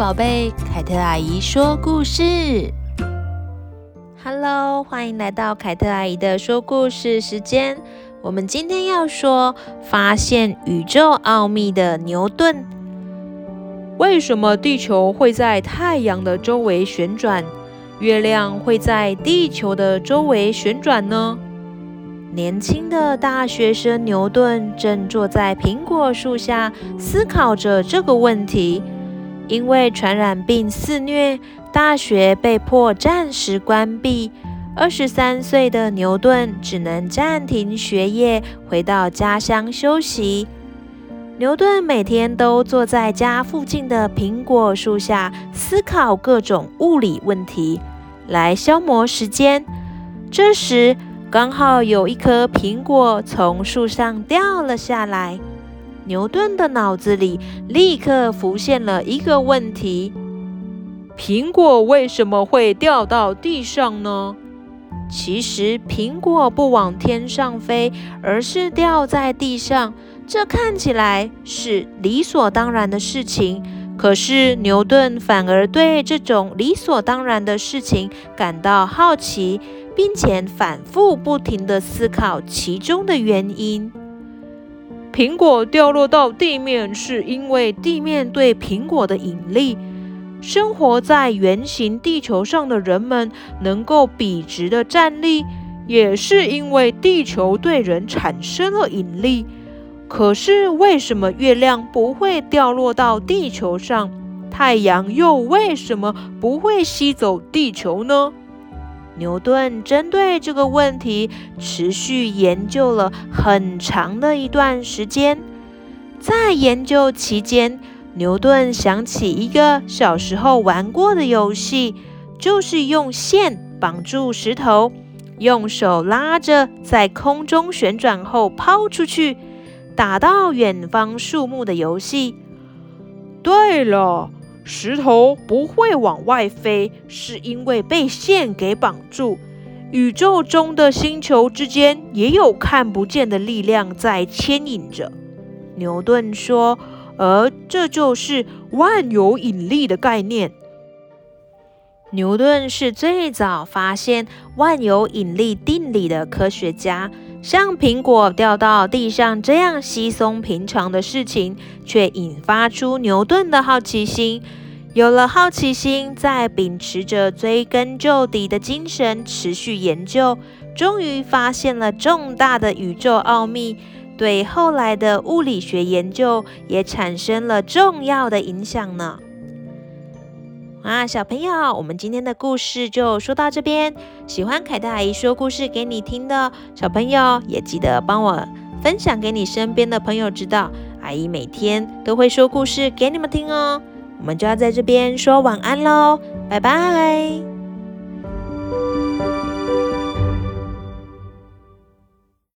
宝贝，凯特阿姨说故事。Hello，欢迎来到凯特阿姨的说故事时间。我们今天要说发现宇宙奥秘的牛顿。为什么地球会在太阳的周围旋转，月亮会在地球的周围旋转呢？年轻的大学生牛顿正坐在苹果树下思考着这个问题。因为传染病肆虐，大学被迫暂时关闭。二十三岁的牛顿只能暂停学业，回到家乡休息。牛顿每天都坐在家附近的苹果树下，思考各种物理问题，来消磨时间。这时，刚好有一颗苹果从树上掉了下来。牛顿的脑子里立刻浮现了一个问题：苹果为什么会掉到地上呢？其实苹果不往天上飞，而是掉在地上，这看起来是理所当然的事情。可是牛顿反而对这种理所当然的事情感到好奇，并且反复不停地思考其中的原因。苹果掉落到地面，是因为地面对苹果的引力。生活在圆形地球上的人们能够笔直的站立，也是因为地球对人产生了引力。可是，为什么月亮不会掉落到地球上？太阳又为什么不会吸走地球呢？牛顿针对这个问题持续研究了很长的一段时间。在研究期间，牛顿想起一个小时候玩过的游戏，就是用线绑住石头，用手拉着，在空中旋转后抛出去，打到远方树木的游戏。对了。石头不会往外飞，是因为被线给绑住。宇宙中的星球之间也有看不见的力量在牵引着。牛顿说，而这就是万有引力的概念。牛顿是最早发现万有引力定理的科学家。像苹果掉到地上这样稀松平常的事情，却引发出牛顿的好奇心。有了好奇心，再秉持着追根究底的精神，持续研究，终于发现了重大的宇宙奥秘，对后来的物理学研究也产生了重要的影响呢。啊，小朋友，我们今天的故事就说到这边。喜欢凯特阿姨说故事给你听的小朋友，也记得帮我分享给你身边的朋友知道。阿姨每天都会说故事给你们听哦。我们就要在这边说晚安喽，拜拜。